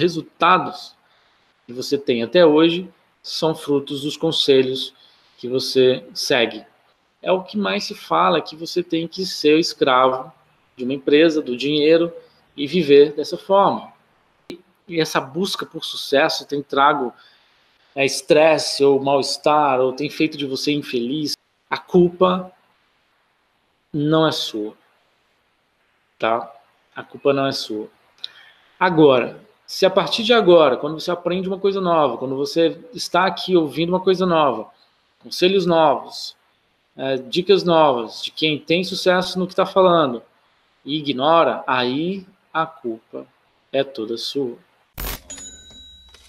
resultados que você tem até hoje são frutos dos conselhos que você segue. É o que mais se fala que você tem que ser escravo de uma empresa, do dinheiro e viver dessa forma. E essa busca por sucesso tem trago é, estresse ou mal-estar ou tem feito de você infeliz. A culpa não é sua, tá? A culpa não é sua. Agora, se a partir de agora, quando você aprende uma coisa nova, quando você está aqui ouvindo uma coisa nova, conselhos novos, é, dicas novas de quem tem sucesso no que está falando e ignora, aí a culpa é toda sua.